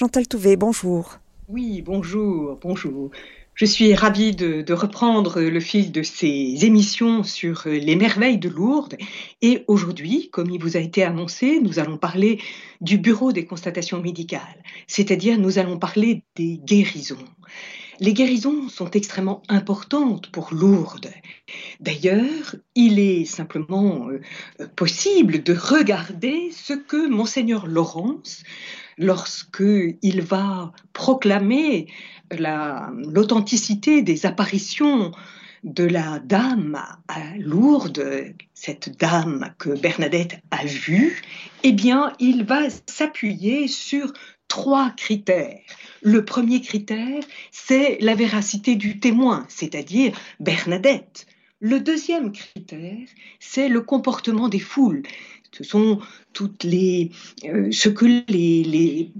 Chantal Touvet, bonjour. Oui, bonjour, bonjour. Je suis ravie de, reprendre le fil de ces émissions sur les merveilles de Lourdes. Et aujourd'hui, comme il vous a été annoncé, nous allons parler du Bureau des constatations médicales, c'est-à-dire nous allons parler des guérisons. Les guérisons sont extrêmement importantes pour Lourdes. D'ailleurs, il est simplement euh, possible de regarder ce que monseigneur Laurence, lorsqu'il va proclamer l'authenticité des apparitions de la dame à Lourdes, cette dame que Bernadette a vue, eh bien, il va s'appuyer sur trois critères. Le premier critère, c'est la véracité du témoin, c'est-à-dire Bernadette. Le deuxième critère, c'est le comportement des foules. Ce sont toutes les, euh, ce que les,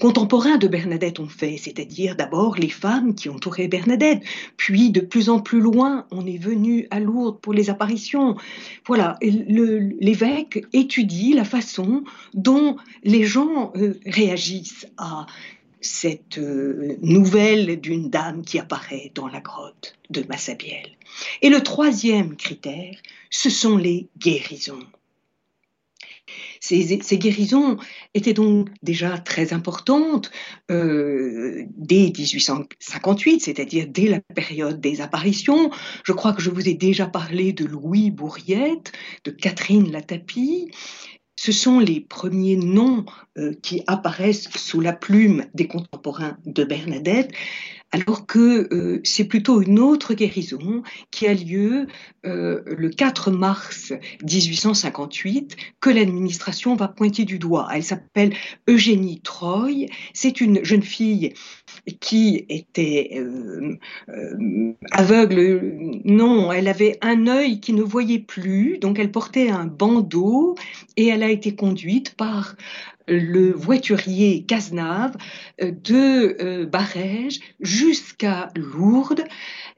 contemporains de Bernadette ont fait, c'est-à-dire d'abord les femmes qui entouraient Bernadette, puis de plus en plus loin, on est venu à Lourdes pour les apparitions. Voilà, l'évêque étudie la façon dont les gens euh, réagissent à cette euh, nouvelle d'une dame qui apparaît dans la grotte de Massabielle. Et le troisième critère, ce sont les guérisons. Ces, guérisons étaient donc déjà très importantes euh, dès 1858, c'est-à-dire dès la période des apparitions. Je crois que je vous ai déjà parlé de Louis Bourriette, de Catherine Latapie. Ce sont les premiers noms euh, qui apparaissent sous la plume des contemporains de Bernadette alors que euh, c'est plutôt une autre guérison qui a lieu euh, le 4 mars 1858 que l'administration va pointer du doigt. Elle s'appelle Eugénie Troy. C'est une jeune fille qui était euh, aveugle. Non, elle avait un œil qui ne voyait plus, donc elle portait un bandeau et elle a été conduite par le voiturier Cazenave euh, de euh, Barège jusqu'à Lourdes.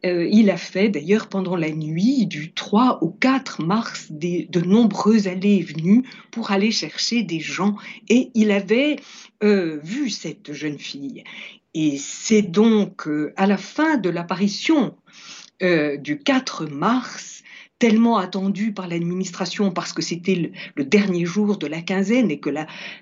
Euh, il a fait d'ailleurs pendant la nuit du 3 au 4 mars de nombreuses allées et venues pour aller chercher des gens et il avait vu cette jeune fille. Et c'est donc à la fin de l'apparition du 4 mars tellement attendu par l'administration parce que c'était le, dernier jour de la quinzaine et que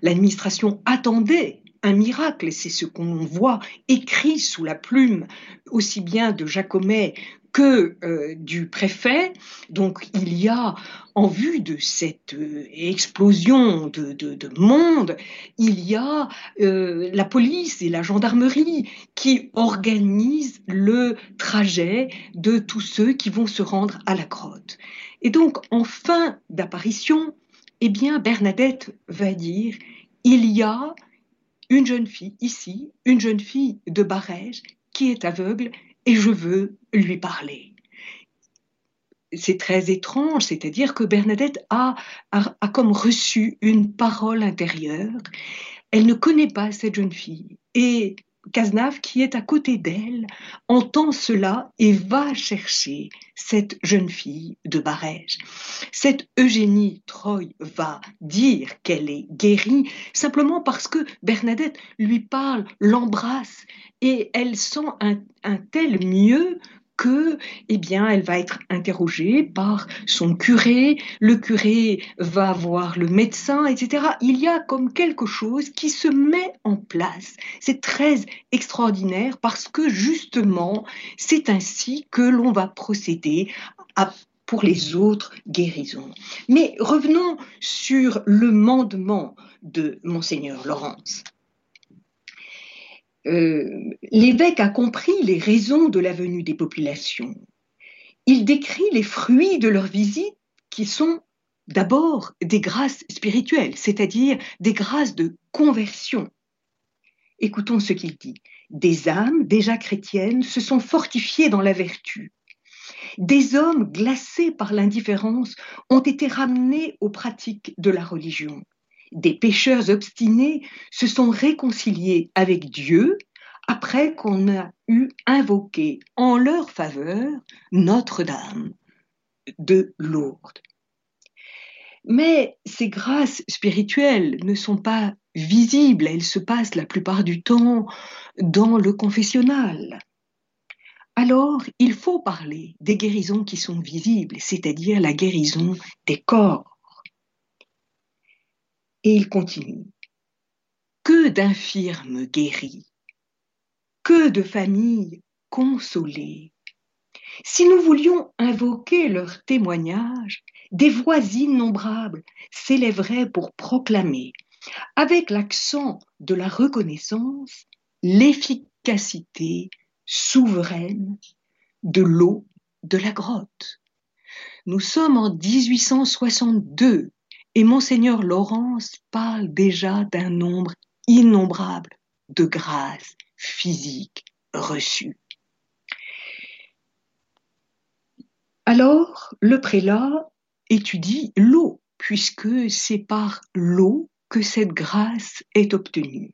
l'administration attendait un miracle, et c'est ce qu'on voit écrit sous la plume aussi bien de Jacomet que euh, du préfet. Donc il y a, en vue de cette euh, explosion de, monde, il y a euh, la police et la gendarmerie qui organisent le trajet de tous ceux qui vont se rendre à la grotte. Et donc en fin d'apparition, eh bien Bernadette va dire, il y a une jeune fille ici, une jeune fille de Barège qui est aveugle et je veux lui parler. C'est très étrange, c'est-à-dire que Bernadette a, a, comme reçu une parole intérieure. Elle ne connaît pas cette jeune fille et Cazenave, qui est à côté d'elle, entend cela et va chercher cette jeune fille de Barège. Cette Eugénie Troy va dire qu'elle est guérie simplement parce que Bernadette lui parle, l'embrasse et elle sent un, un tel mieux que, eh bien, elle va être interrogée par son curé, le curé va voir le médecin, etc. Il y a comme quelque chose qui se met en place. C'est très extraordinaire parce que justement, c'est ainsi que l'on va procéder pour les autres guérisons. Mais revenons sur le mandement de monseigneur Laurence. Euh, l'évêque a compris les raisons de la venue des populations. Il décrit les fruits de leur visite qui sont d'abord des grâces spirituelles, c'est-à-dire des grâces de conversion. Écoutons ce qu'il dit. Des âmes déjà chrétiennes se sont fortifiées dans la vertu. Des hommes glacés par l'indifférence ont été ramenés aux pratiques de la religion des pécheurs obstinés se sont réconciliés avec Dieu après qu'on a eu invoqué en leur faveur Notre-Dame de Lourdes. Mais ces grâces spirituelles ne sont pas visible, elle se passe la plupart du temps dans le confessionnal. Alors, il faut parler des guérisons qui sont visibles, c'est-à-dire la guérison des corps. Et il continue. Que d'infirmes guéris, que de familles consolées. Si nous voulions invoquer leur témoignage, des voix innombrables s'élèveraient pour proclamer, avec l'accent de la reconnaissance, l'efficacité souveraine de l'eau de la grotte. Nous sommes en 1862 et monseigneur Laurence parle déjà d'un nombre innombrable de grâces physiques reçues. Alors, le prélat étudie l'eau, puisque c'est par l'eau que cette grâce est obtenue.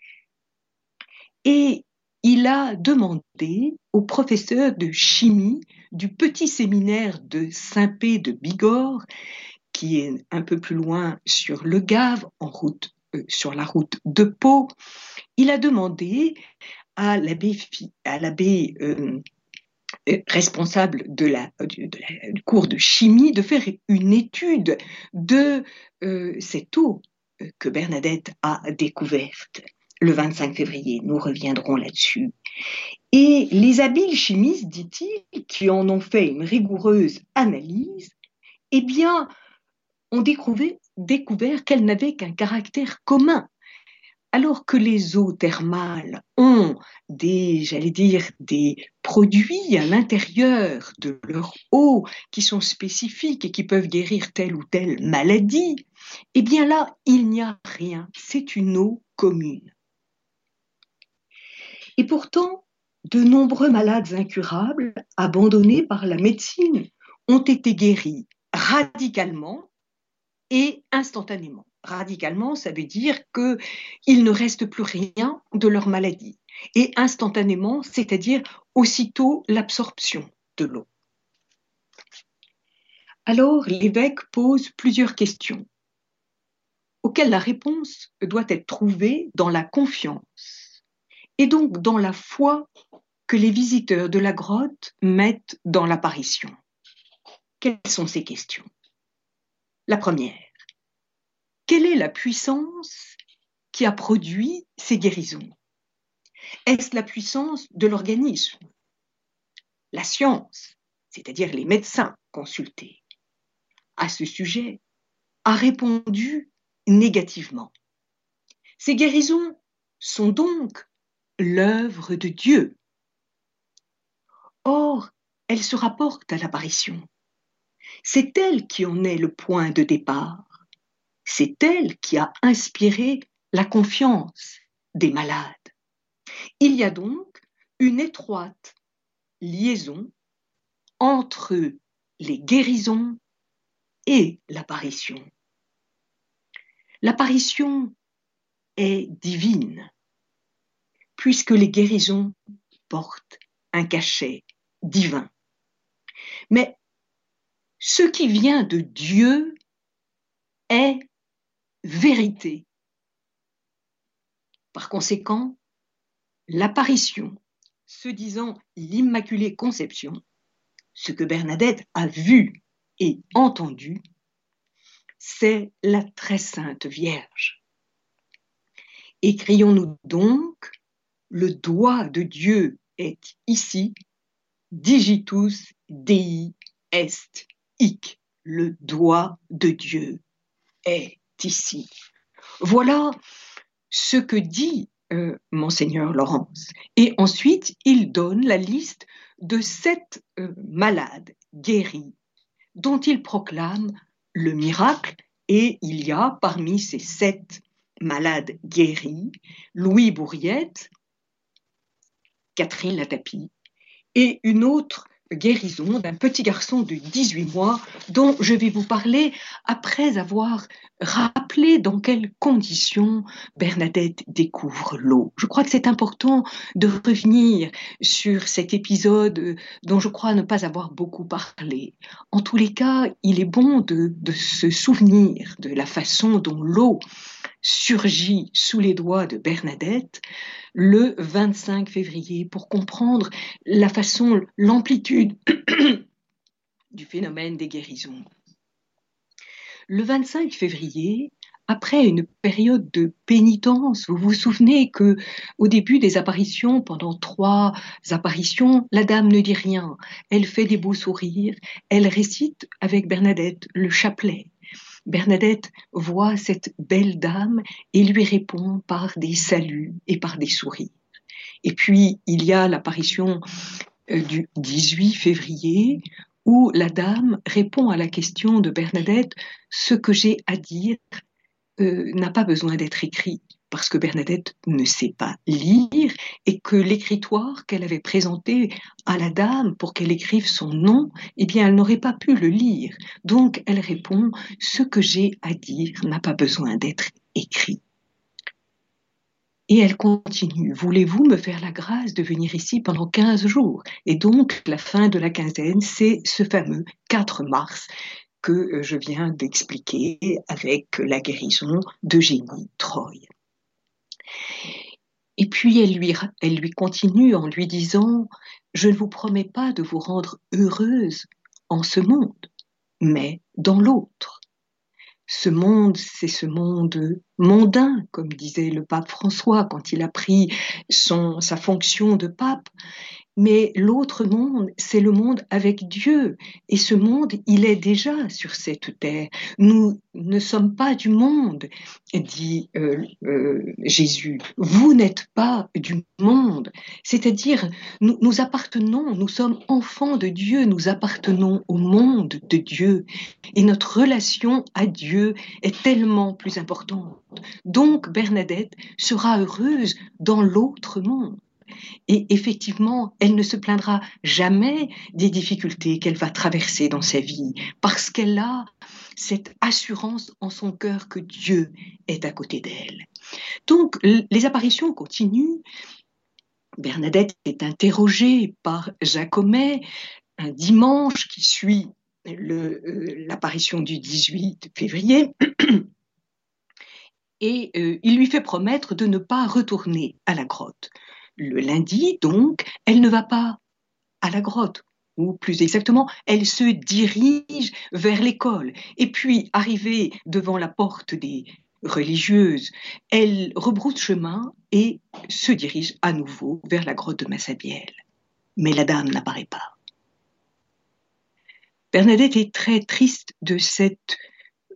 Et il a demandé au professeur de chimie du petit séminaire de Saint-Pé de Bigorre, qui est un peu plus loin sur le Gave, en route, euh, sur la route de Pau, il a demandé à l'abbé, euh, euh, responsable de la, du, cours de chimie de faire une étude de cette eau que Bernadette a découverte le 25 février. Nous reviendrons là-dessus. Et les habiles chimistes, dit-il, qui en ont fait une rigoureuse analyse, eh bien, ont découvert, qu'elles n'avaient qu'un caractère commun. Alors que les eaux thermales ont des, j'allais dire, des produits à l'intérieur de leur eau qui sont spécifiques et qui peuvent guérir telle ou telle maladie, eh bien là, il n'y a rien. C'est une eau commune. Et pourtant, de nombreux malades incurables, abandonnés par la médecine, ont été guéris radicalement et instantanément. Radicalement, ça veut dire qu'il ne reste plus rien de leur maladie. Et instantanément, c'est-à-dire aussitôt l'absorption de l'eau. Alors l'évêque pose plusieurs questions auxquelles la réponse doit être trouvée dans la confiance et donc dans la foi que les visiteurs de la grotte mettent dans l'apparition. Quelles sont ces questions? La première, quelle est la puissance qui a produit ces guérisons? Est-ce la puissance de l'organisme? La science, c'est-à-dire les médecins consultés, à ce sujet, a répondu négativement. Ces guérisons sont donc l'œuvre de Dieu. Or, elle se rapporte à l'apparition. C'est elle qui en est le point de départ. C'est elle qui a inspiré la confiance des malades. Il y a donc une étroite liaison entre les guérisons et l'apparition. L'apparition est divine puisque les guérisons portent un cachet divin. Mais ce qui vient de Dieu est vérité. Par conséquent, l'apparition, se disant l'Immaculée Conception, ce que Bernadette a vu et entendu, c'est la très sainte Vierge. Écrions-nous donc le doigt de Dieu est ici, digitus Dei est Le doigt de Dieu est ici. Voilà ce que dit euh, monseigneur Laurence. Et ensuite, il donne la liste de sept euh, malades guéris dont il proclame le miracle et il y a parmi ces sept malades guéris Louis Bourriette, Catherine Latapi, et une autre guérison d'un petit garçon de 18 mois dont je vais vous parler après avoir rappelé dans quelles conditions Bernadette découvre l'eau. Je crois que c'est important de revenir sur cet épisode dont je crois ne pas avoir beaucoup parlé. En tous les cas, il est bon de, se souvenir de la façon dont l'eau surgit sous les doigts de Bernadette le 25 février pour comprendre la façon, l'amplitude du phénomène des guérisons. Le 25 février, après une période de pénitence, vous vous souvenez que au début des apparitions, pendant trois apparitions, la dame ne dit rien. Elle fait des beaux sourires. Elle récite avec Bernadette le chapelet. Bernadette voit cette belle dame et lui répond par des saluts et par des sourires. Et puis, il y a l'apparition euh, du 18 février où la dame répond à la question de Bernadette, ce que j'ai à dire euh, n'a pas besoin d'être écrit parce que Bernadette ne sait pas lire et que l'écritoire qu'elle avait présenté à la dame pour qu'elle écrive son nom, eh bien, elle n'aurait pas pu le lire. Donc, elle répond, ce que j'ai à dire n'a pas besoin d'être écrit. Et elle continue, voulez-vous me faire la grâce de venir ici pendant 15 jours? Et donc, la fin de la quinzaine, c'est ce fameux 4 mars que je viens d'expliquer avec la guérison d'Eugénie Troy. Et puis elle lui, continue en lui disant, je ne vous promets pas de vous rendre heureuse en ce monde, mais dans l'autre. Ce monde, c'est ce monde mondain, comme disait le pape François quand il a pris sa fonction de pape. Mais l'autre monde, c'est le monde avec Dieu. Et ce monde, il est déjà sur cette terre. Nous ne sommes pas du monde, dit euh, euh, Jésus. Vous n'êtes pas du monde. C'est-à-dire, nous, nous appartenons, nous sommes enfants de Dieu, nous appartenons au monde de Dieu. Et notre relation à Dieu est tellement plus importante. Donc, Bernadette sera heureuse dans l'autre monde. Et effectivement, elle ne se plaindra jamais des difficultés qu'elle va traverser dans sa vie, parce qu'elle a cette assurance en son cœur que Dieu est à côté d'elle. Donc, les apparitions continuent. Bernadette est interrogée par Jacomet un dimanche qui suit euh, l'apparition du 18 février. Et euh, il lui fait promettre de ne pas retourner à la grotte. Le lundi, donc, elle ne va pas à la grotte, ou plus exactement, elle se dirige vers l'école. Et puis, arrivée devant la porte des religieuses, elle rebrousse chemin et se dirige à nouveau vers la grotte de Massabielle. Mais la dame n'apparaît pas. Bernadette est très triste de cette...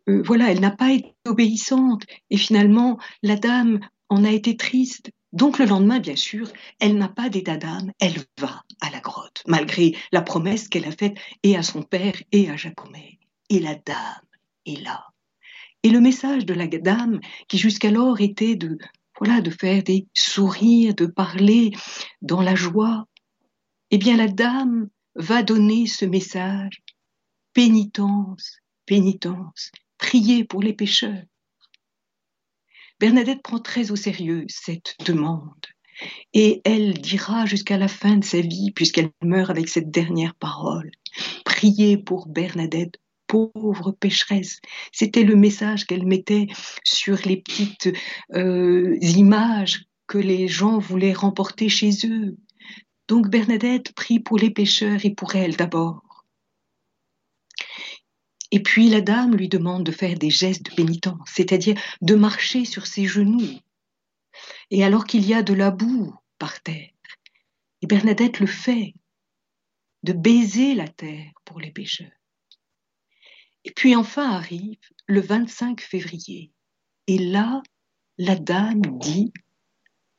Euh, voilà, elle n'a pas été obéissante et finalement, la dame en a été triste donc le lendemain, bien sûr, elle n'a pas d'état d'âme, elle va à la grotte, malgré la promesse qu'elle a faite et à son père et à Jacomet. Et la dame est là. Et le message de la dame, qui jusqu'alors était de, voilà, de faire des sourires, de parler dans la joie, eh bien la dame va donner ce message pénitence, pénitence, priez pour les pécheurs. Bernadette prend très au sérieux cette demande. Et elle dira jusqu'à la fin de sa vie, puisqu'elle meurt avec cette dernière parole, priez pour Bernadette, pauvre pécheresse. C'était le message qu'elle mettait sur les petites euh, images que les gens voulaient remporter chez eux. Donc Bernadette prie pour les pécheurs et pour elle d'abord. Et puis la dame lui demande de faire des gestes de pénitence, c'est-à-dire de marcher sur ses genoux. Et alors qu'il y a de la boue par terre, et Bernadette le fait, de baiser la terre pour les pécheurs. Et puis enfin arrive le 25 février. Et là, la dame dit,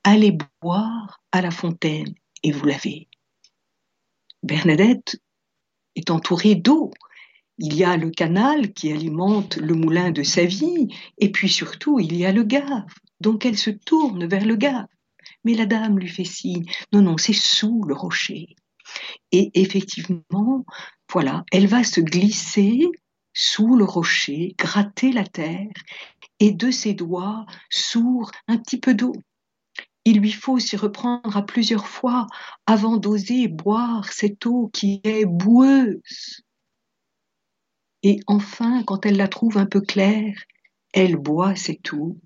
allez boire à la fontaine et vous lavez. Bernadette est entourée d'eau il y a le canal qui alimente le moulin de sa vie, et puis surtout il y a le gave. Donc elle se tourne vers le gave. Mais la dame lui fait signe, non, non, c'est sous le rocher. Et effectivement, voilà, elle va se glisser sous le rocher, gratter la terre, et de ses doigts sourd un petit peu d'eau. Il lui faut s'y reprendre à plusieurs fois avant d'oser boire cette eau qui est boueuse. Et enfin, quand elle la trouve un peu claire, elle boit, c'est tout.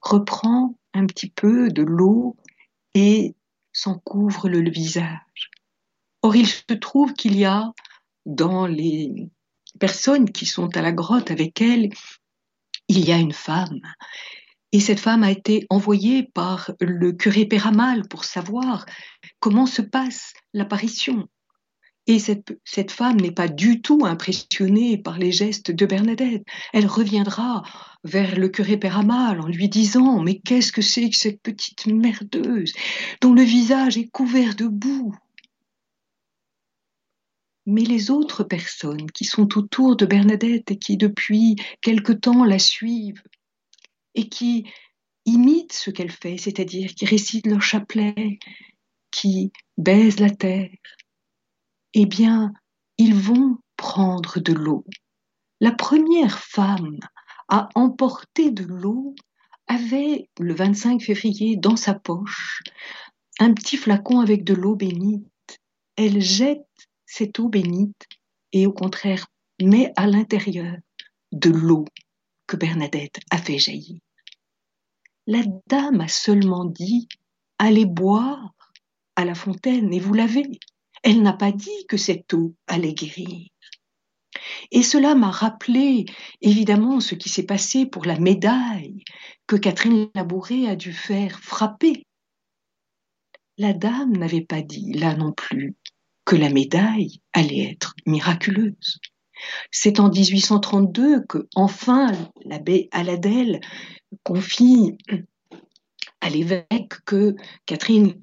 reprend un petit peu de l'eau et s'en couvre le visage. Or, il se trouve qu'il y a dans les personnes qui sont à la grotte avec elle, il y a une femme. Et cette femme a été envoyée par le curé Péramal pour savoir comment se passe l'apparition. Et cette, femme n'est pas du tout impressionnée par les gestes de Bernadette. Elle reviendra vers le curé Péramal en lui disant Mais qu'est-ce que c'est que cette petite merdeuse dont le visage est couvert de boue? Mais les autres personnes qui sont autour de Bernadette et qui depuis quelque temps la suivent et qui imitent ce qu'elle fait, c'est-à-dire qui récitent leur chapelet, qui baisent la terre, eh bien, ils vont prendre de l'eau. La première femme à emporter de l'eau avait, le 25 février, dans sa poche, un petit flacon avec de l'eau bénite. Elle jette cette eau bénite et au contraire met à l'intérieur de l'eau que Bernadette a fait jaillir. La dame a seulement dit Allez boire à la fontaine et vous l'avez. Elle n'a pas dit que cette eau allait guérir. Et cela m'a rappelé évidemment ce qui s'est passé pour la médaille que Catherine Labouré a dû faire frapper. La dame n'avait pas dit là non plus que la médaille allait être miraculeuse. C'est en 1832 que, enfin, l'abbé Aladel confie à l'évêque que Catherine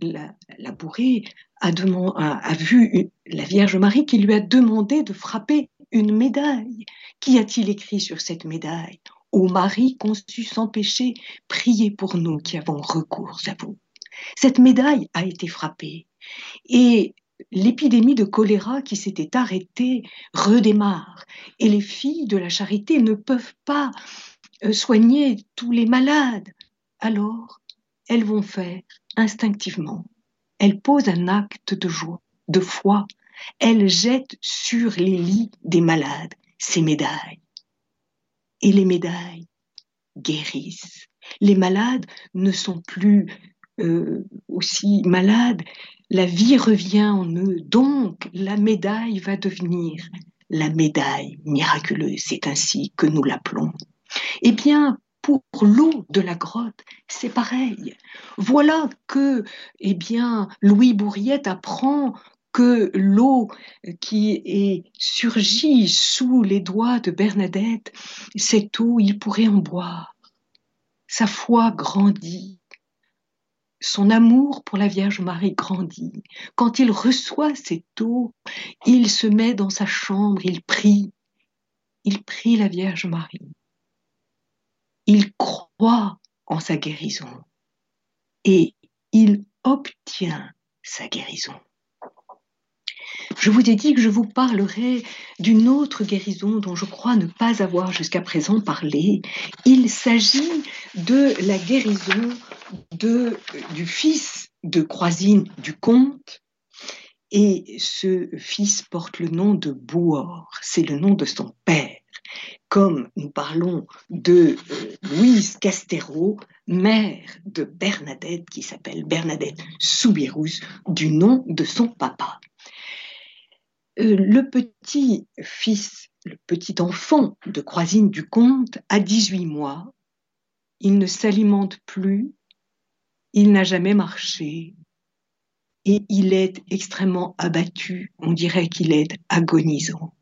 Labouré a, vu la Vierge Marie qui lui a demandé de frapper une médaille. Qu'y a-t-il écrit sur cette médaille? Ô Marie conçue sans péché, priez pour nous qui avons recours à vous. Cette médaille a été frappée. Et l'épidémie de choléra qui s'était arrêtée redémarre et les filles de la charité ne peuvent pas euh, soigner tous les malades. Alors, elles vont faire instinctivement. Elles posent un acte de joie, de foi. Elles jettent sur les lits des malades ces médailles. Et les médailles guérissent. Les malades ne sont plus euh, aussi malades, la vie revient en eux, donc la médaille va devenir la médaille miraculeuse, c'est ainsi que nous l'appelons. Eh bien, pour l'eau de la grotte, c'est pareil. Voilà que, eh bien, Louis Bourriette apprend que l'eau qui est surgie sous les doigts de Bernadette, cette eau, il pourrait en boire. Sa foi grandit, son amour pour la Vierge Marie grandit. Quand il reçoit cette eau, il se met dans sa chambre, il prie. Il prie la Vierge Marie. Il croit en sa guérison et il obtient sa guérison. Je vous ai dit que je vous parlerai d'une autre guérison dont je crois ne pas avoir jusqu'à présent parlé. Il s'agit de la guérison de, du fils de Croisine du comte. Et ce fils porte le nom de Bouor, c'est le nom de son père. Comme nous parlons de euh, Louise Castero, mère de Bernadette, qui s'appelle Bernadette Soubirous, du nom de son papa. Euh, le petit fils, le petit enfant de Croisine du Comte a 18 mois. Il ne s'alimente plus, il n'a jamais marché et il est extrêmement abattu. On dirait qu'il est agonisant.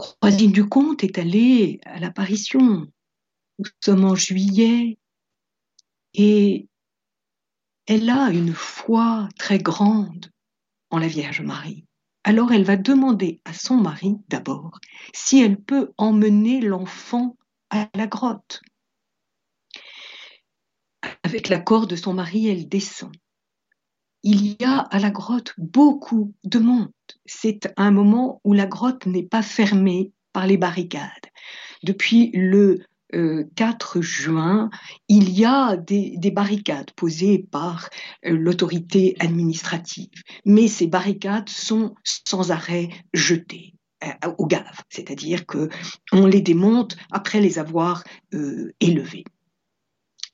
Croisine du Comte est allée à l'apparition. Nous sommes en juillet et elle a une foi très grande en la Vierge Marie. Alors elle va demander à son mari d'abord si elle peut emmener l'enfant à la grotte. Avec l'accord de son mari, elle descend. Il y a à la grotte beaucoup de monde. C'est un moment où la grotte n'est pas fermée par les barricades. Depuis le 4 euh, juin, il y a des, barricades posées par euh, l'autorité administrative, mais ces barricades sont sans arrêt jetées euh, au gave, c'est-à-dire que on les démonte après les avoir élevées.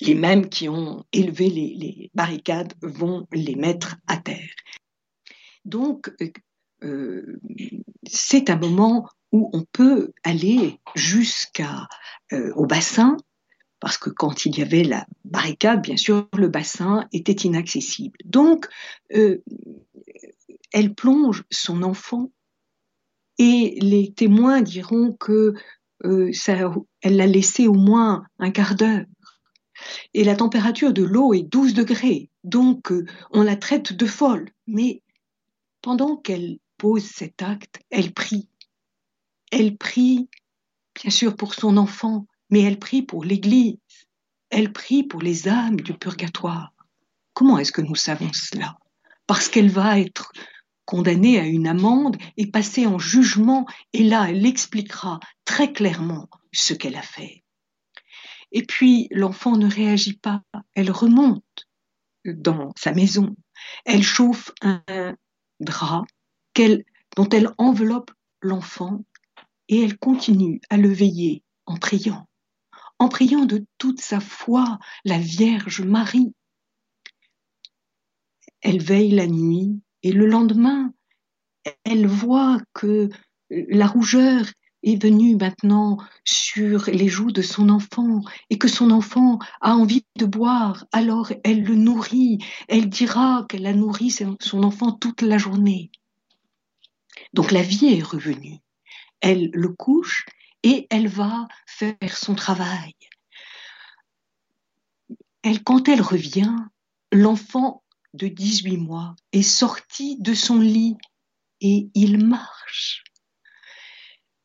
les mêmes qui ont élevé les, barricades vont les mettre à terre. Donc, euh, c'est un moment où on peut aller jusqu'au euh, bassin, parce que quand il y avait la barricade, bien sûr, le bassin était inaccessible. Donc, euh, elle plonge son enfant et les témoins diront que ça, elle l'a laissé au moins un quart d'heure et la température de l'eau est 12 degrés, donc on la traite de folle. Mais pendant qu'elle pose cet acte, elle prie. Elle prie, bien sûr, pour son enfant, mais elle prie pour l'Église. Elle prie pour les âmes du purgatoire. Comment est-ce que nous savons cela? Parce qu'elle va être condamnée à une amende et passer en jugement, et là, elle expliquera très clairement ce qu'elle a fait. Et puis l'enfant ne réagit pas, elle remonte dans sa maison, elle chauffe un drap dont elle enveloppe l'enfant et elle continue à le veiller en priant, en priant de toute sa foi la Vierge Marie. Elle veille la nuit et le lendemain, elle voit que la rougeur est venue maintenant sur les joues de son enfant et que son enfant a envie de boire, alors elle le nourrit. Elle dira qu'elle a nourri son enfant toute la journée. Donc la vie est revenue. Elle le couche et elle va faire son travail. Elle, quand elle revient, l'enfant de 18 mois est sorti de son lit et il marche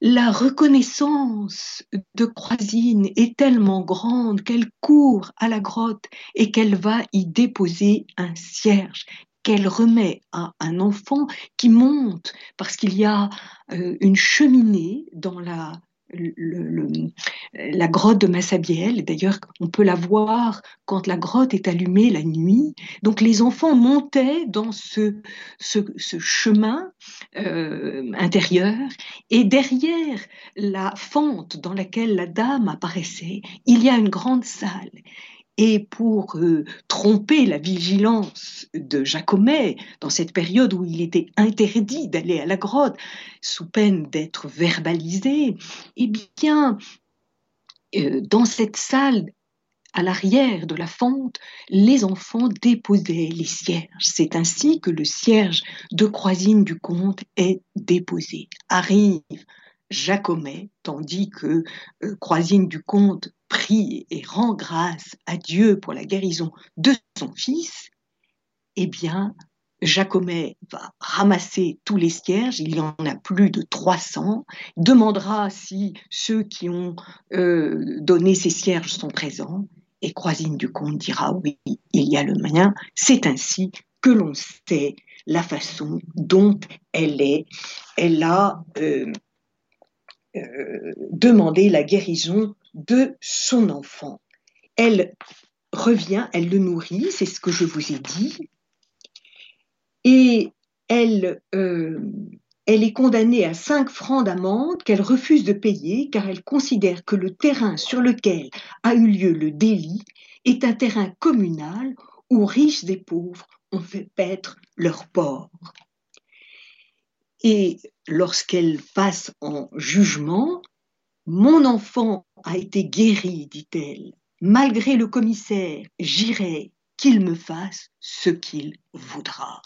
la reconnaissance de Croisine est tellement grande qu'elle court à la grotte et qu'elle va y déposer un cierge qu'elle remet à un enfant qui monte parce qu'il y a euh, une cheminée dans la la grotte de Massabielle. D'ailleurs, on peut la voir quand la grotte est allumée la nuit. Donc les enfants montaient dans ce, ce, chemin euh, intérieur et derrière la fente dans laquelle la dame apparaissait, il y a une grande salle. Et pour euh, tromper la vigilance de Jacomet, dans cette période où il était interdit d'aller à la grotte, sous peine d'être verbalisé, eh bien, euh, dans cette salle à l'arrière de la fente, les enfants déposaient les cierges. C'est ainsi que le cierge de Croisine du Comte est déposé. Arrive Jacomet, tandis que euh, Croisine du Comte prie et rend grâce à Dieu pour la guérison de son fils, eh bien, Jacomet va ramasser tous les cierges, il y en a plus de 300, demandera si ceux qui ont euh, donné ces cierges sont présents, et Croisine du Comte dira oui, il y a le mien. C'est ainsi que l'on sait la façon dont elle est. Elle a euh, euh, demandé la guérison de son enfant. Elle revient, elle le nourrit, c'est ce que je vous ai dit, et elle, euh, elle est condamnée à 5 francs d'amende qu'elle refuse de payer car elle considère que le terrain sur lequel a eu lieu le délit est un terrain communal où riches et pauvres ont fait paître leur porc. Et lorsqu'elle passe en jugement, mon enfant a été guéri, dit-elle. Malgré le commissaire, j'irai qu'il me fasse ce qu'il voudra.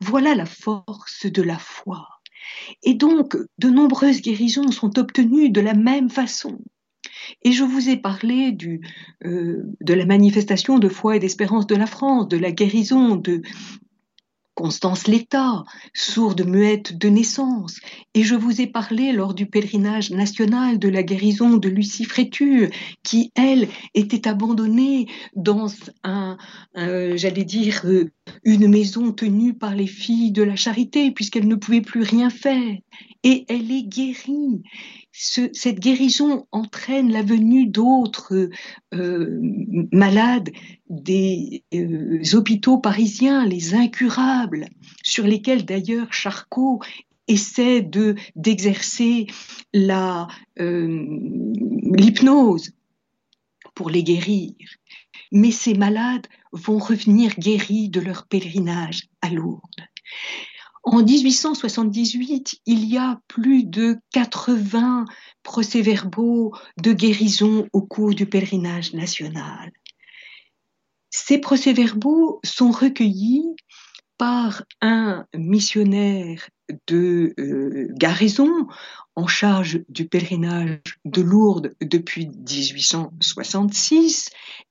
Voilà la force de la foi. Et donc, de nombreuses guérisons sont obtenues de la même façon. Et je vous ai parlé euh, de la manifestation de foi et d'espérance de la France, de la guérison de, Constance Létat, sourde muette de naissance, et je vous ai parlé lors du pèlerinage national de la guérison de Lucie Fréture, qui, elle, était abandonnée dans un, j'allais dire, euh, une maison tenue par les filles de la charité, puisqu'elle ne pouvait plus rien faire. Et elle est guérie cette guérison entraîne la venue d'autres euh, malades des euh, hôpitaux parisiens, les incurables, sur lesquels d'ailleurs Charcot essaie de d'exercer euh, l'hypnose pour les guérir. Mais ces malades vont revenir guéris de leur pèlerinage à Lourdes. En 1878, il y a plus de 80 procès-verbaux de guérison au cours du pèlerinage national. Ces procès-verbaux sont recueillis par un missionnaire de euh, Garaison en charge du pèlerinage de Lourdes depuis 1866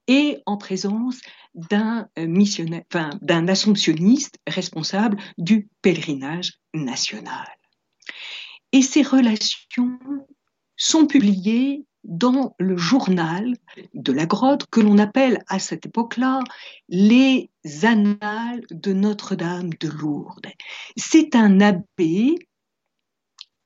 et en présence d'un missionnaire, enfin, d'un assomptionniste responsable du pèlerinage national. Et ces relations sont publiées dans le journal de la grotte que l'on appelle à cette époque-là les Annales de Notre-Dame de Lourdes. C'est un abbé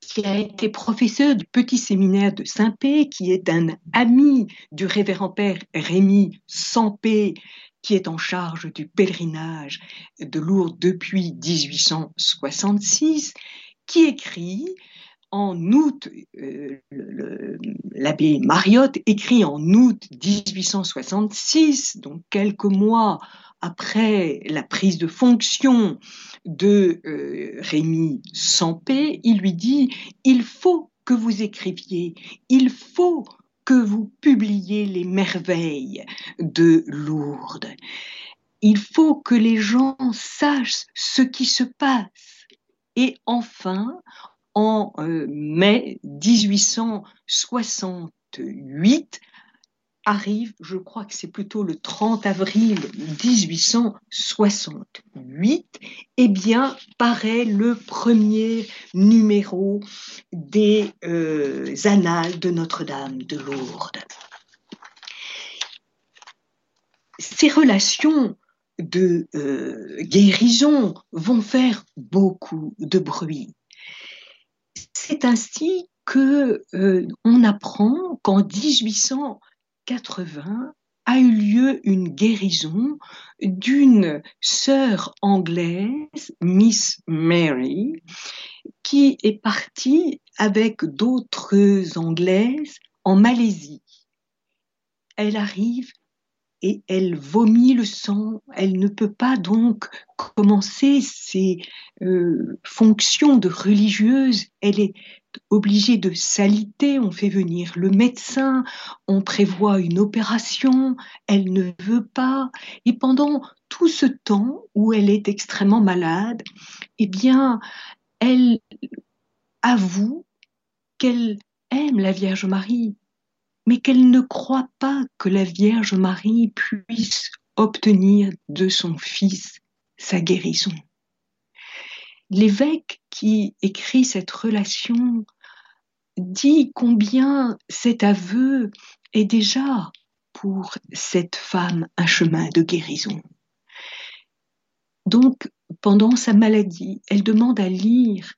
qui a été professeur du petit séminaire de Saint-Pé, qui est un ami du révérend père Rémy Sampé, qui est en charge du pèlerinage de Lourdes depuis 1866, qui écrit en août, euh, l'abbé Mariotte écrit en août 1866, donc quelques mois après la prise de fonction de euh, Rémy Sampé, il lui dit il faut que vous écriviez, il faut que vous publiez les merveilles de Lourdes. Il faut que les gens sachent ce qui se passe. Et enfin, en euh, mai 1868 arrive, je crois que c'est plutôt le 30 avril 1868, eh bien, paraît le premier numéro des euh, Annales de Notre-Dame de Lourdes. Ces relations de euh, guérison vont faire beaucoup de bruit c'est ainsi que euh, on apprend qu'en 1880 a eu lieu une guérison d'une sœur anglaise, Miss Mary, qui est partie avec d'autres anglaises en Malaisie. Elle arrive et elle vomit le sang. Elle ne peut pas donc commencer ses euh, fonctions de religieuse. Elle est obligée de s'aliter. On fait venir le médecin, on prévoit une opération. Elle ne veut pas. Et pendant tout ce temps où elle est extrêmement malade, eh bien, elle avoue qu'elle aime la Vierge Marie, mais qu'elle ne croit pas que la Vierge Marie puisse obtenir de son Fils sa guérison. L'évêque qui écrit cette relation dit combien cet aveu est déjà pour cette femme un chemin de guérison. Donc, pendant sa maladie, elle demande à lire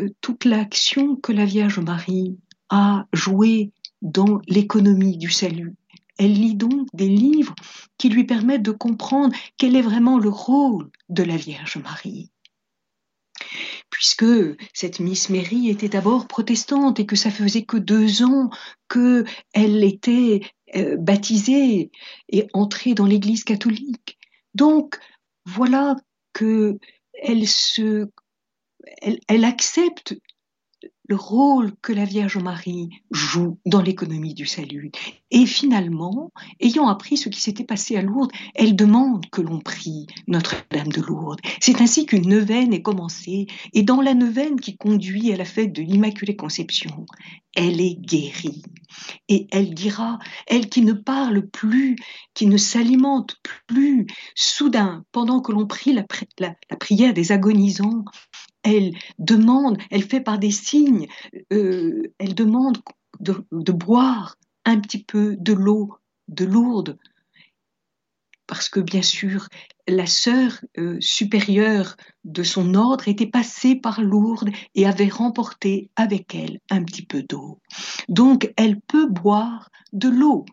euh, toute l'action que la Vierge Marie a jouée dans l'économie du salut. Elle lit donc des livres qui lui permettent de comprendre quel est vraiment le rôle de la Vierge Marie. Puisque cette Miss Mary était d'abord protestante et que ça faisait que deux ans qu'elle était euh, baptisée et entrée dans l'Église catholique. Donc voilà que elle se, elle accepte le rôle que la Vierge Marie joue dans l'économie du salut. Et finalement, ayant appris ce qui s'était passé à Lourdes, elle demande que l'on prie Notre-Dame de Lourdes. C'est ainsi qu'une neuvaine est commencée, et dans la neuvaine qui conduit à la fête de l'Immaculée Conception, elle est guérie. Et elle dira, elle qui ne parle plus, qui ne s'alimente plus, soudain, pendant que l'on prie la, la prière des agonisants, elle demande, elle fait par des signes, euh, elle demande de, boire un petit peu de l'eau de Lourdes, parce que bien sûr, la sœur euh, supérieure de son ordre était passée par Lourdes et avait remporté avec elle un petit peu d'eau. Donc, elle peut boire de l'eau.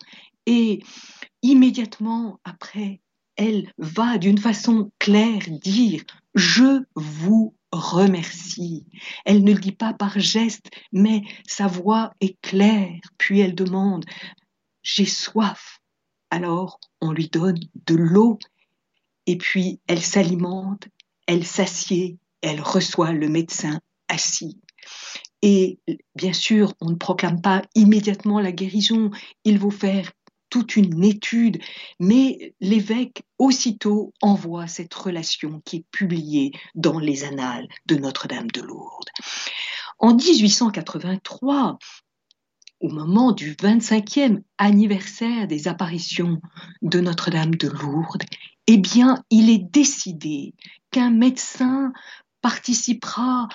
Et immédiatement après, elle va d'une façon claire dire, je vous remercie. Elle ne le dit pas par geste, mais sa voix est claire. Puis elle demande, j'ai soif. Alors on lui donne de l'eau et puis elle s'alimente, elle s'assied, elle reçoit le médecin assis. Et bien sûr, on ne proclame pas immédiatement la guérison, il faut faire toute une étude, mais l'évêque aussitôt envoie cette relation qui est publiée dans les annales de Notre-Dame de Lourdes. En 1883, au moment du 25e anniversaire des apparitions de Notre-Dame de Lourdes, eh bien, il est décidé qu'un médecin participera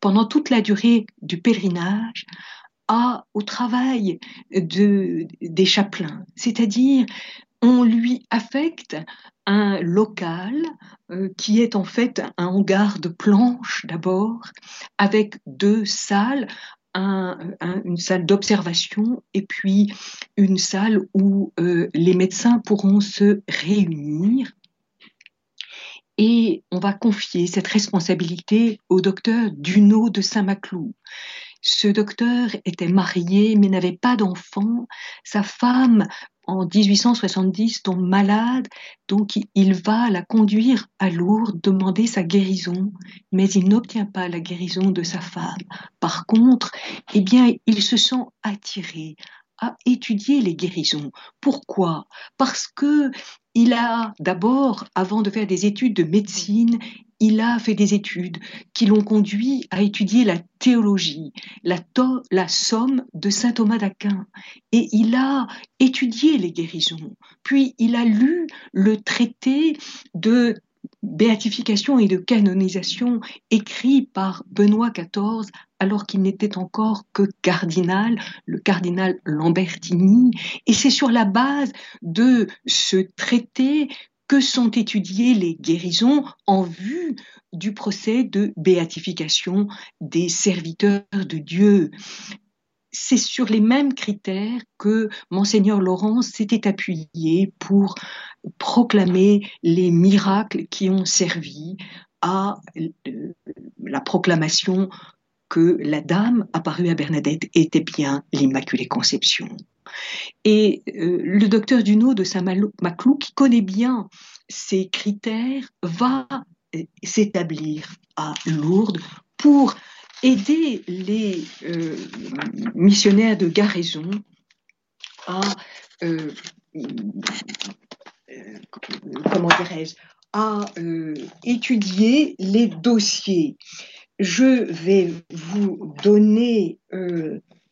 pendant toute la durée du pèlerinage au travail de, des chapelains, c'est-à-dire on lui affecte un local euh, qui est en fait un hangar de planches d'abord, avec deux salles, une salle d'observation et puis une salle où euh, les médecins pourront se réunir. Et on va confier cette responsabilité au docteur Duno de Saint-Maclou. Ce docteur était marié mais n'avait pas d'enfant. Sa femme en 1870 tombe malade, donc il va la conduire à Lourdes, demander sa guérison, mais il n'obtient pas la guérison de sa femme. Par contre, eh bien, il se sent attiré à étudier les guérisons. Pourquoi? Parce que il a d'abord, avant de faire des études de médecine, il a fait des études qui l'ont conduit à étudier la théologie, la, somme de saint Thomas d'Aquin. Et il a étudié les guérisons. Puis il a lu le traité de béatification et de canonisation écrit par Benoît XIV alors qu'il n'était encore que cardinal, le cardinal Lambertini. Et c'est sur la base de ce traité que sont étudiées les guérisons en vue du procès de béatification des serviteurs de Dieu. C'est sur les mêmes critères que monseigneur Laurence s'était appuyé pour proclamer les miracles qui ont servi à euh, la proclamation que la dame apparue à Bernadette était bien l'Immaculée Conception. Et euh, le docteur Duno de Saint-Maclou, qui connaît bien ces critères, va euh, s'établir à Lourdes pour aider les euh, missionnaires de Garaison à, comment dirais-je, à étudier les dossiers. Je vais vous donner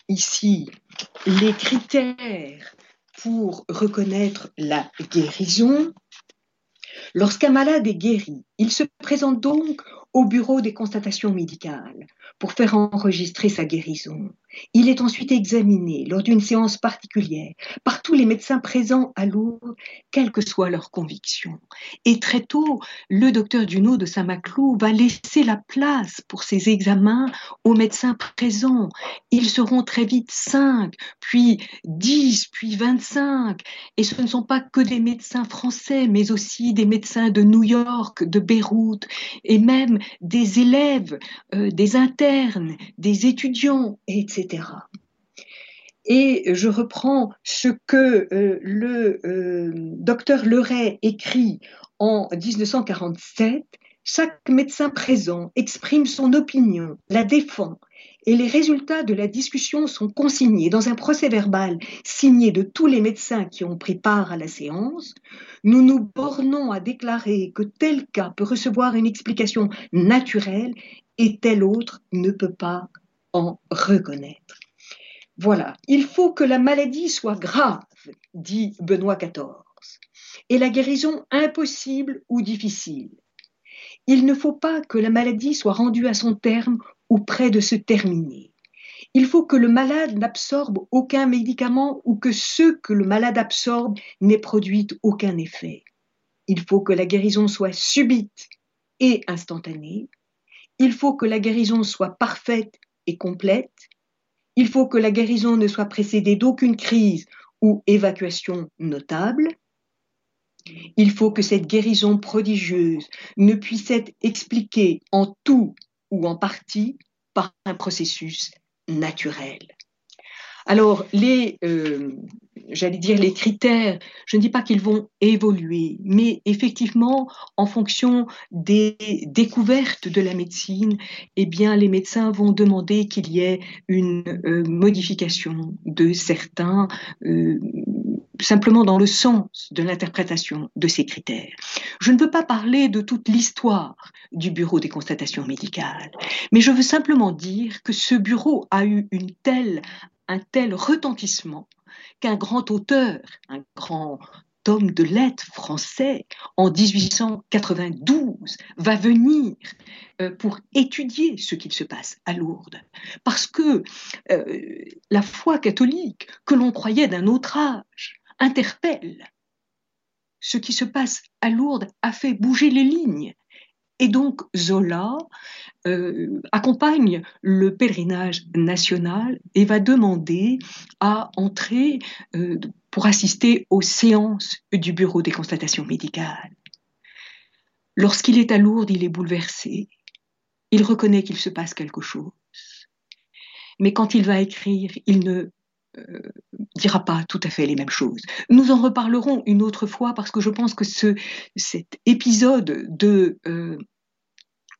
ici les critères pour reconnaître la guérison. Lorsqu'un malade est guéri, il se présente donc au bureau des constatations médicales pour faire enregistrer sa guérison. Il est ensuite examiné lors d'une séance particulière par tous les médecins présents à Lourdes, quelle que soit leur conviction. Et très tôt, le docteur Duno de Saint-Maclou va laisser la place pour ces examens aux médecins présents. Ils seront très vite cinq, puis dix, puis vingt-cinq. Et ce ne sont pas que des médecins français, mais aussi des médecins de New York, de Beyrouth, et même des élèves, euh, des internes, des étudiants, etc. Et je reprends ce que euh, le euh, docteur Leray écrit en 1947. Chaque médecin présent exprime son opinion, la défend, et les résultats de la discussion sont consignés dans un procès verbal signé de tous les médecins qui ont pris part à la séance. Nous nous bornons à déclarer que tel cas peut recevoir une explication naturelle et tel autre ne peut pas en reconnaître. Voilà, il faut que la maladie soit grave, dit Benoît XIV, et la guérison impossible ou difficile. Il ne faut pas que la maladie soit rendue à son terme ou près de se terminer. Il faut que le malade n'absorbe aucun médicament ou que ce que le malade absorbe n'ait produit aucun effet. Il faut que la guérison soit subite et instantanée. Il faut que la guérison soit parfaite et complète. Il faut que la guérison ne soit précédée d'aucune crise ou évacuation notable. Il faut que cette guérison prodigieuse ne puisse être expliquée en tout ou en partie par un processus naturel. Alors, les, j'allais dire, les critères, je ne dis pas qu'ils vont évoluer, mais effectivement, en fonction des découvertes de la médecine, eh bien, les médecins vont demander qu'il y ait une modification de certains simplement dans le sens de l'interprétation de ces critères. Je ne veux pas parler de toute l'histoire du Bureau des constatations médicales, mais je veux simplement dire que ce bureau a eu un tel retentissement qu'un grand auteur, un grand homme de lettres français en 1892 va venir euh, pour étudier ce qu'il se passe à Lourdes. Parce que euh, la foi catholique, que l'on croyait d'un autre âge, interpelle. Ce qui se passe à Lourdes a fait bouger les lignes. Et donc Zola euh, accompagne le pèlerinage national et va demander à entrer euh, pour assister aux séances du bureau des constatations médicales. Lorsqu'il est à Lourdes, il est bouleversé. Il reconnaît qu'il se passe quelque chose. Mais quand il va écrire, il ne dira pas tout à fait les mêmes choses. Nous en reparlerons une autre fois parce que je pense que ce, cet épisode de euh,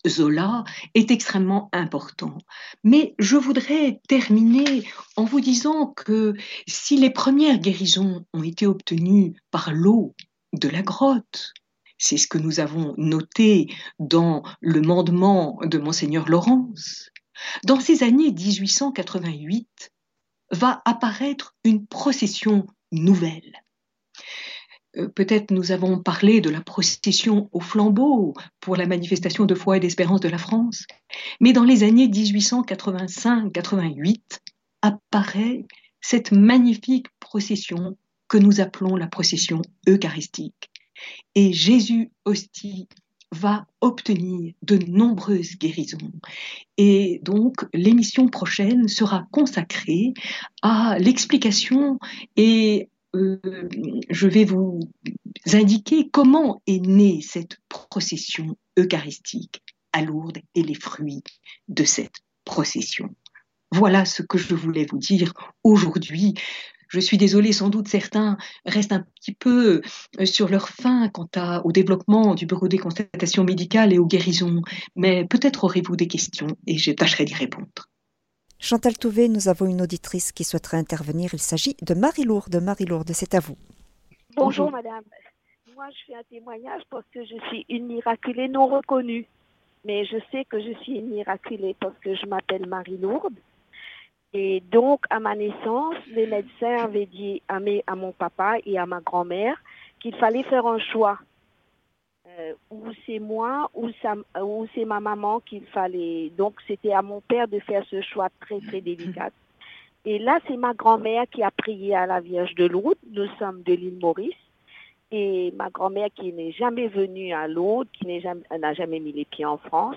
Zola est extrêmement important. Mais je voudrais terminer en vous disant que si les premières guérisons ont été obtenues par l'eau de la grotte, c'est ce que nous avons noté dans le mandement de monseigneur Laurence, dans ces années 1888, va apparaître une procession nouvelle. Euh, peut-être nous avons parlé de la procession au flambeau pour la manifestation de foi et d'espérance de la France, mais dans les années 1885-88 apparaît cette magnifique procession que nous appelons la procession eucharistique. Et Jésus hostie va obtenir de nombreuses guérisons. Et donc, l'émission prochaine sera consacrée à l'explication et euh, je vais vous indiquer comment est née cette procession eucharistique à Lourdes et les fruits de cette procession. Voilà ce que je voulais vous dire aujourd'hui. Je suis désolée, sans doute certains restent un petit peu euh, sur leur fin quant au développement du bureau des constatations médicales et aux guérisons, mais peut-être aurez-vous des questions et je tâcherai d'y répondre. Chantal Touvet, nous avons une auditrice qui souhaiterait intervenir. Il s'agit de Marie-Lourde. Marie-Lourde, c'est à vous. Bonjour, madame. Moi, je fais un témoignage parce que je suis une miraculée non reconnue. Mais je sais que je suis une miraculée parce que je m'appelle Marie-Lourde. Et donc, à ma naissance, les médecins avaient dit à, à mon papa et à ma grand-mère qu'il fallait faire un choix. Euh, ou c'est moi ou, ou c'est ma maman qu'il fallait. Donc, c'était à mon père de faire ce choix très, très délicat. Et là, c'est ma grand-mère qui a prié à la Vierge de Lourdes. Nous sommes de l'île Maurice. Et ma grand-mère qui n'est jamais venue à Lourdes, qui n'a jamais, jamais mis les pieds en France.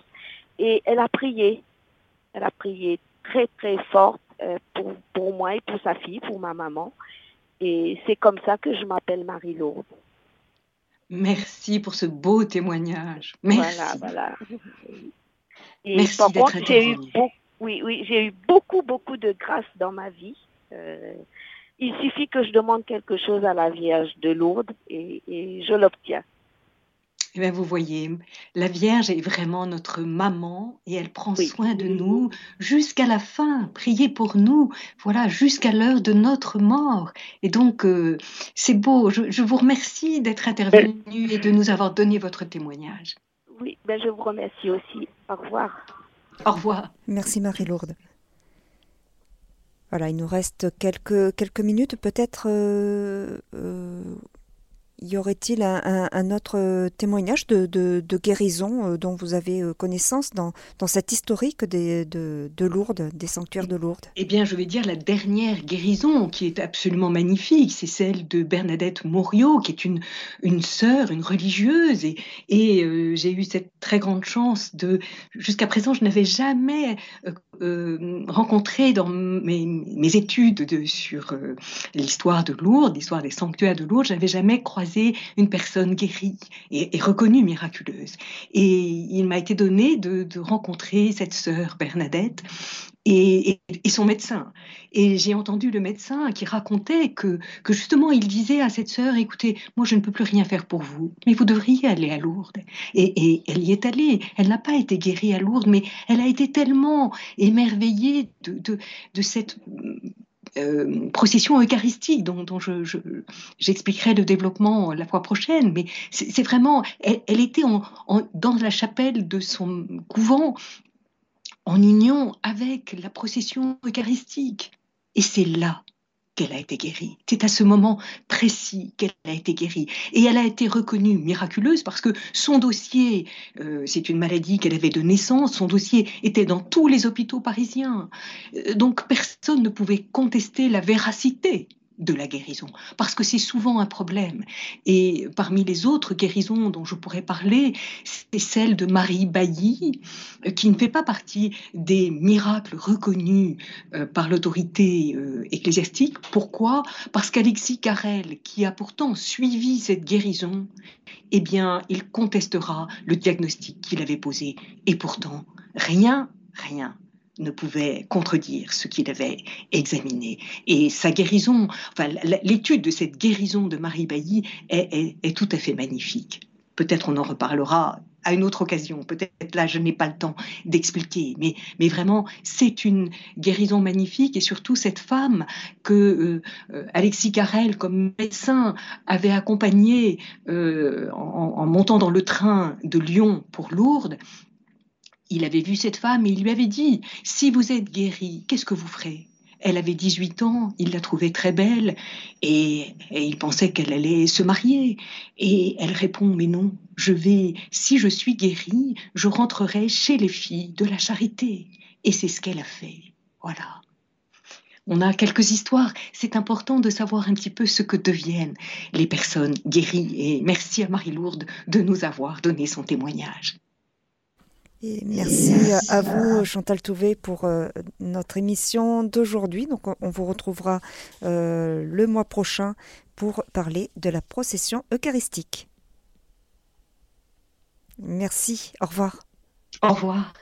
Et elle a prié. Elle a prié très, très fort pour, pour, moi et pour sa fille, pour ma maman. Et c'est comme ça que je m'appelle Marie-Lourde. Merci pour ce beau témoignage. Merci. Voilà, voilà. Et Merci par contre, j'ai eu, beaucoup, oui, oui, j'ai eu beaucoup, beaucoup de grâce dans ma vie. Euh, il suffit que je demande quelque chose à la Vierge de Lourdes et, et je l'obtiens. Eh bien, vous voyez, la Vierge est vraiment notre maman et elle prend soin de nous jusqu'à la fin. Priez pour nous, voilà, jusqu'à l'heure de notre mort. Et donc, euh, c'est beau. Je, vous remercie d'être intervenu et de nous avoir donné votre témoignage. Oui, ben je vous remercie aussi. Au revoir. Au revoir. Merci Marie-Lourde. Voilà, il nous reste quelques, quelques minutes. Peut-être euh, euh, y aurait-il un, autre témoignage de, guérison euh, dont vous avez euh, connaissance dans, dans cette historique de, Lourdes, des sanctuaires de Lourdes? Eh bien, je vais dire la dernière guérison qui est absolument magnifique, c'est celle de Bernadette Mouriot, qui est une, sœur, une religieuse, et, euh, j'ai eu cette très grande chance de... Jusqu'à présent, je n'avais jamais rencontré dans mes, mes études de, sur l'histoire de Lourdes, l'histoire des sanctuaires de Lourdes, je n'avais jamais croisé une personne guérie et, reconnue miraculeuse. Et il m'a été donné de, rencontrer cette sœur Bernadette et, son médecin. Et j'ai entendu le médecin qui racontait que, que justement il disait à cette sœur, écoutez, moi je ne peux plus rien faire pour vous, mais vous devriez aller à Lourdes. Et, elle y est allée. Elle n'a pas été guérie à Lourdes, mais elle a été tellement émerveillée de, de, cette euh, procession eucharistique dont, dont j'expliquerai je, le développement la fois prochaine, mais c'est vraiment, elle, était dans la chapelle de son couvent en union avec la procession eucharistique. Et c'est là qu'elle a été guérie. C'est à ce moment précis qu'elle a été guérie. Et elle a été reconnue miraculeuse parce que son dossier, euh, c'est une maladie qu'elle avait de naissance, son dossier était dans tous les hôpitaux parisiens. Euh, donc personne ne pouvait contester la véracité de la guérison, parce que c'est souvent un problème. Et parmi les autres guérisons dont je pourrais parler, c'est celle de Marie Bailly, euh, qui ne fait pas partie des miracles reconnus euh, par l'autorité euh, ecclésiastique. Pourquoi? Parce qu'Alexis Carrel, qui a pourtant suivi cette guérison, eh bien, il contestera le diagnostic qu'il avait posé. Et pourtant, rien, rien ne pouvait contredire ce qu'il avait examiné. Et sa guérison, enfin, l'étude de cette guérison de Marie Bailly est, tout à fait magnifique. Peut-être on en reparlera à une autre occasion. Peut-être là, je n'ai pas le temps d'expliquer, mais, mais vraiment, c'est une guérison magnifique et surtout cette femme que euh, Alexis Carrel, comme médecin, avait accompagnée euh, en, montant dans le train de Lyon pour Lourdes il avait vu cette femme et il lui avait dit, si vous êtes guérie, qu'est-ce que vous ferez? Elle avait 18 ans, il la trouvait très belle et, il pensait qu'elle allait se marier. Et elle répond, mais non, je vais, si je suis guérie, je rentrerai chez les filles de la charité. Et c'est ce qu'elle a fait. Voilà. On a quelques histoires. C'est important de savoir un petit peu ce que deviennent les personnes guéries. Et merci à Marie-Lourde de nous avoir donné son témoignage merci à vous, Chantal Touvet, pour euh, notre émission d'aujourd'hui. Donc, on, vous retrouvera euh, le mois prochain pour parler de la procession eucharistique. Merci. Au revoir. Au revoir.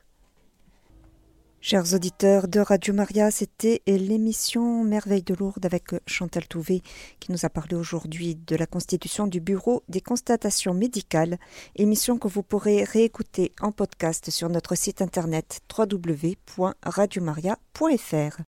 Chers auditeurs de Radio Maria, c'était l'émission Merveille de Lourdes avec Chantal Touvet qui nous a parlé aujourd'hui de la constitution du Bureau des constatations médicales, émission que vous pourrez réécouter en podcast sur notre site internet www.radiomaria.fr.